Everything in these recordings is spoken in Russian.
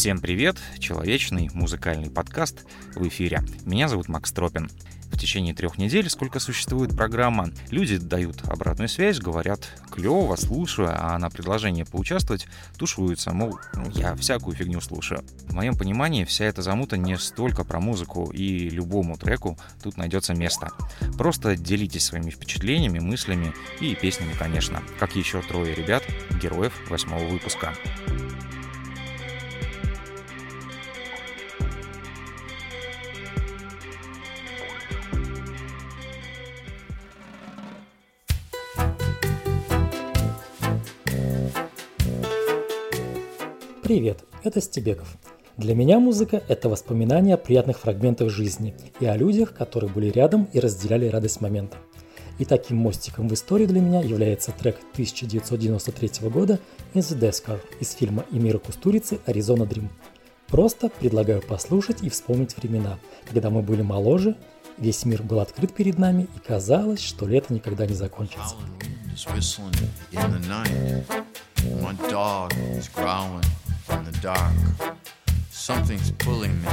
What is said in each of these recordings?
Всем привет! Человечный музыкальный подкаст в эфире. Меня зовут Макс Тропин. В течение трех недель, сколько существует программа, люди дают обратную связь, говорят «клево, слушаю», а на предложение поучаствовать тушуются, мол, «Ну, я всякую фигню слушаю. В моем понимании вся эта замута не столько про музыку, и любому треку тут найдется место. Просто делитесь своими впечатлениями, мыслями и песнями, конечно, как еще трое ребят, героев восьмого выпуска. Привет, это Стебеков. Для меня музыка – это воспоминания о приятных фрагментах жизни и о людях, которые были рядом и разделяли радость момента. И таким мостиком в истории для меня является трек 1993 года «In the Death Car» из фильма Эмира Кустурицы «Аризона Дрим». Просто предлагаю послушать и вспомнить времена, когда мы были моложе, весь мир был открыт перед нами и казалось, что лето никогда не закончится. My dog is growling in the dark. Something's pulling me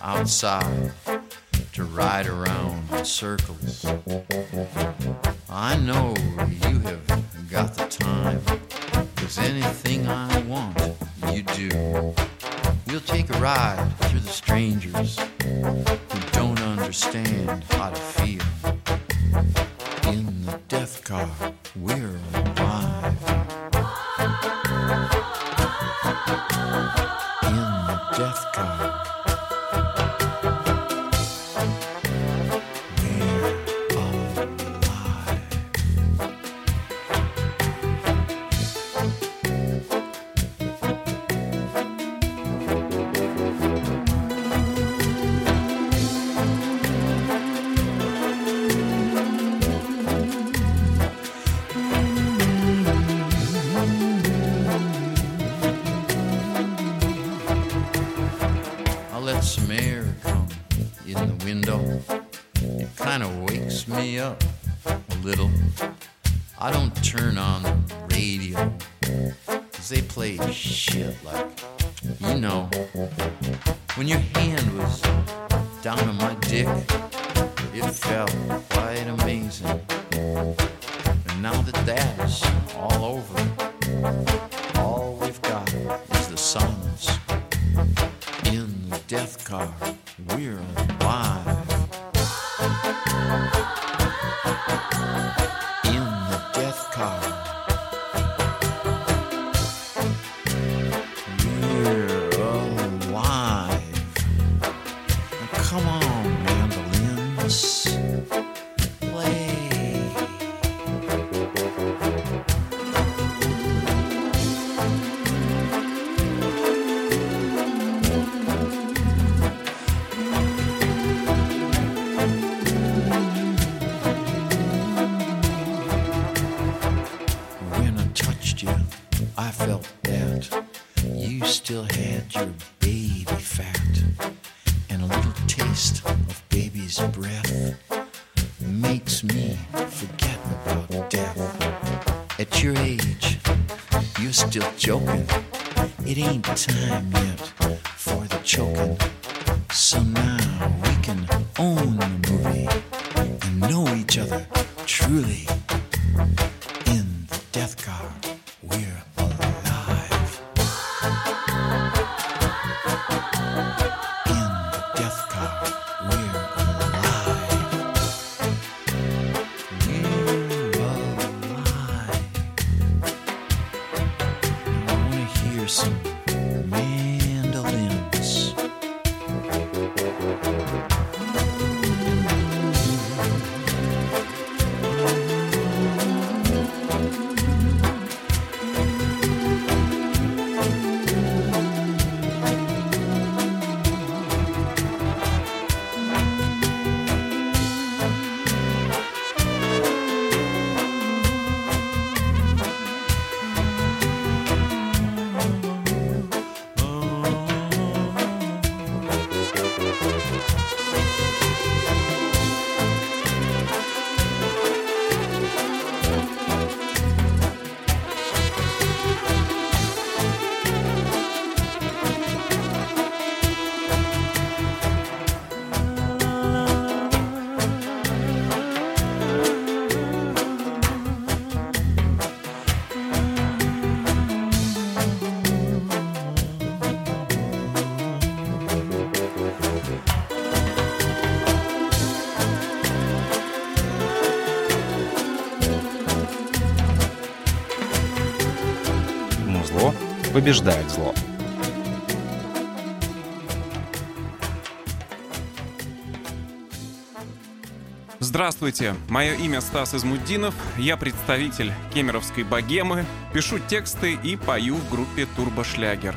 outside to ride around in circles. I know you have got the time, cause anything I want, you do. We'll take a ride through the strangers miracle in the window. It kind of wakes me up a little. I don't turn on the radio because they play shit like, you know, when your hand was down on my dick, it felt quite amazing. And now that that's all over. death car, we're alive. Time yet for the choking. So now we can own person. Побеждает зло. Здравствуйте, мое имя Стас Измуддинов, я представитель кемеровской богемы, пишу тексты и пою в группе «Турбошлягер».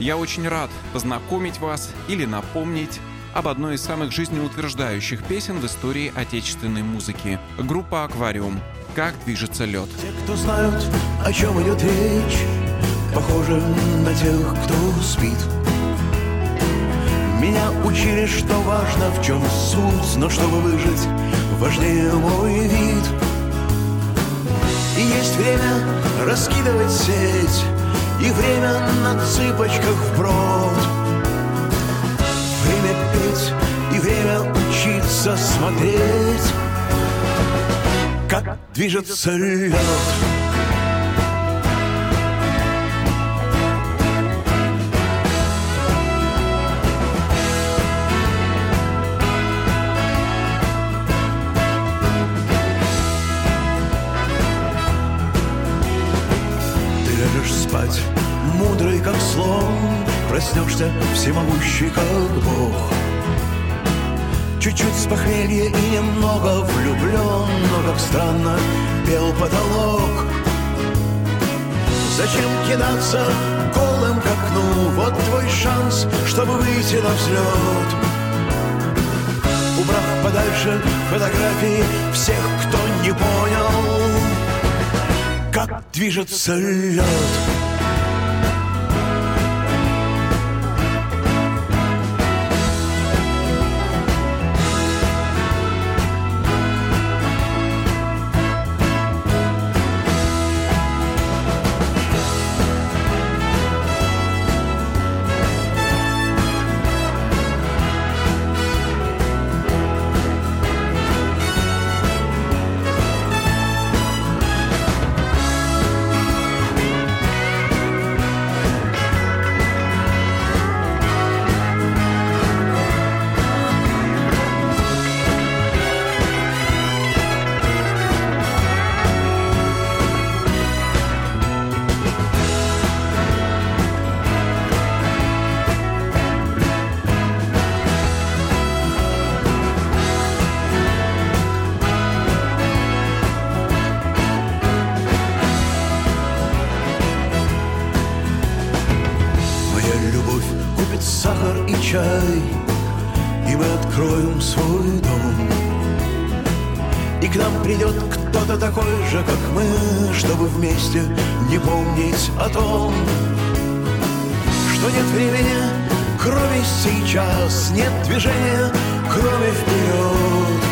Я очень рад познакомить вас или напомнить об одной из самых жизнеутверждающих песен в истории отечественной музыки. Группа «Аквариум». «Как движется лед». Те, кто знают, о чем идет речь, похожи на тех, кто спит. Меня учили, что важно, в чем суть, но чтобы выжить, важнее мой вид. И есть время раскидывать сеть, и время на цыпочках вброд. Время петь и время учиться смотреть, как движется лед. Проснешься всемогущий, как Бог. Чуть-чуть с похмелья и немного влюблен Но как странно пел потолок. Зачем кидаться голым к окну? Вот твой шанс, чтобы выйти на взлет Убрав подальше фотографии всех, кто не понял Как движется лед придет кто-то такой же, как мы, чтобы вместе не помнить о том, что нет времени, кроме сейчас, нет движения, кроме вперед.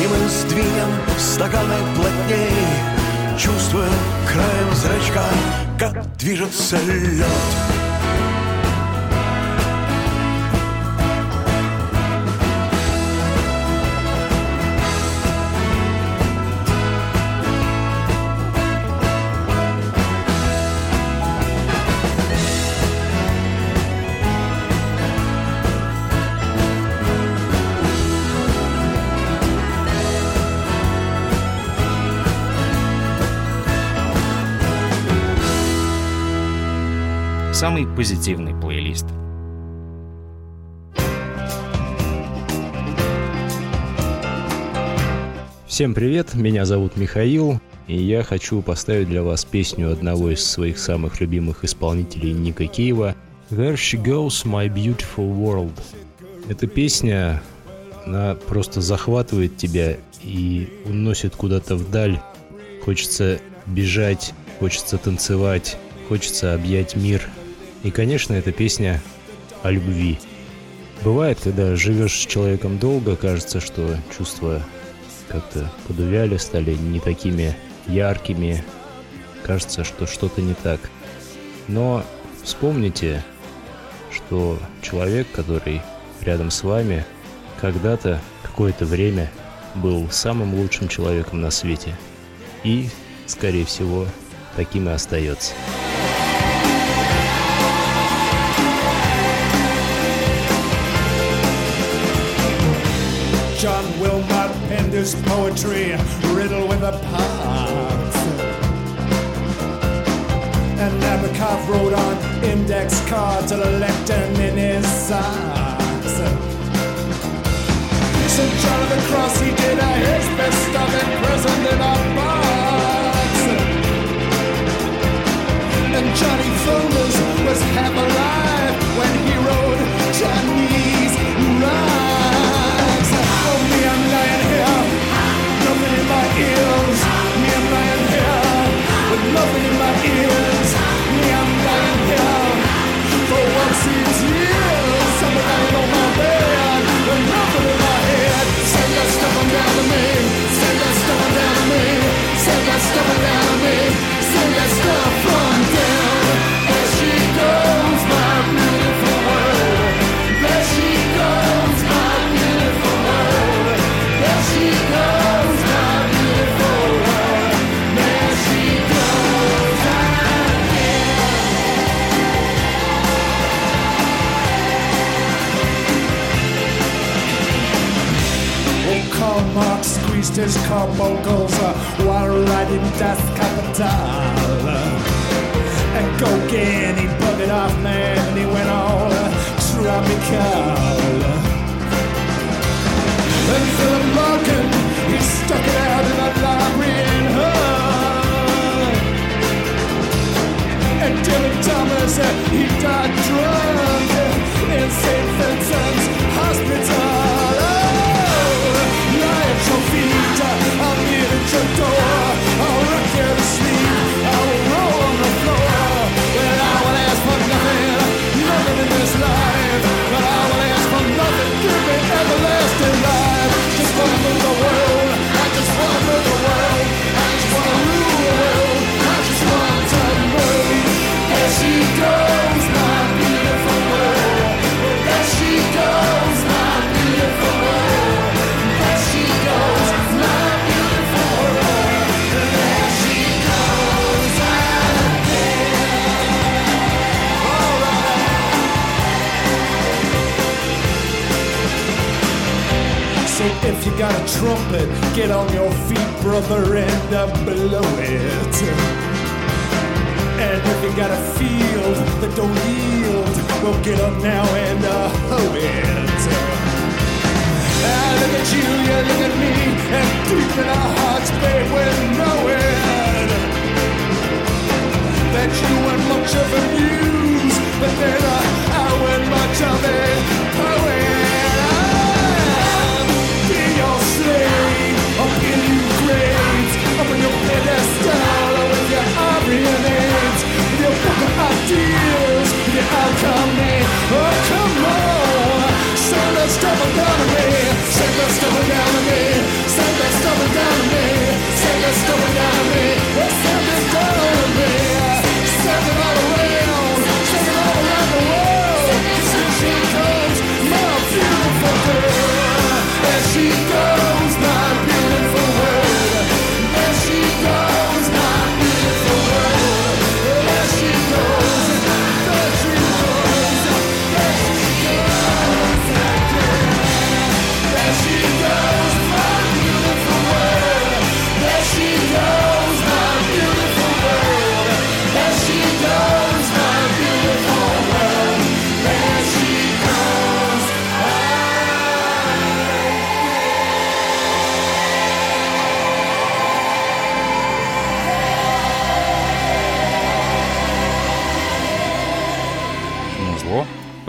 И мы сдвинем стаканы плотней, чувствуя краем зрачка, как движется лед. Самый позитивный плейлист. Всем привет, меня зовут Михаил, и я хочу поставить для вас песню одного из своих самых любимых исполнителей Ника Киева «There She Goes, My Beautiful World». Эта песня, она просто захватывает тебя и уносит куда-то вдаль. Хочется бежать, хочется танцевать, хочется объять мир – и, конечно, эта песня о любви. Бывает, когда живешь с человеком долго, кажется, что чувства как-то подувяли, стали не такими яркими. Кажется, что что-то не так. Но вспомните, что человек, который рядом с вами, когда-то, какое-то время был самым лучшим человеком на свете. И, скорее всего, таким и остается. in this poetry riddled with a pop. And Nabokov wrote on index cards a lectern in his socks. St. John of the Cross, he did a his best stuff imprisoned in a box. And Johnny Fingers was half alive. coke and he bugged it off, man. got a trumpet. Get on your feet, brother, and uh, blow it. And if you got a field that don't yield, well, get up now and uh, hoe it. Ah, look at you, yeah, look at me.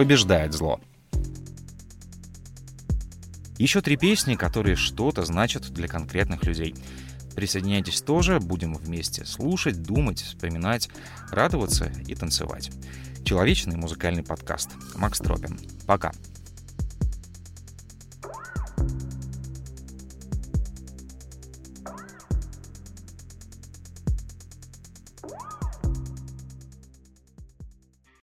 побеждает зло. Еще три песни, которые что-то значат для конкретных людей. Присоединяйтесь тоже, будем вместе слушать, думать, вспоминать, радоваться и танцевать. Человечный музыкальный подкаст. Макс Тропин. Пока.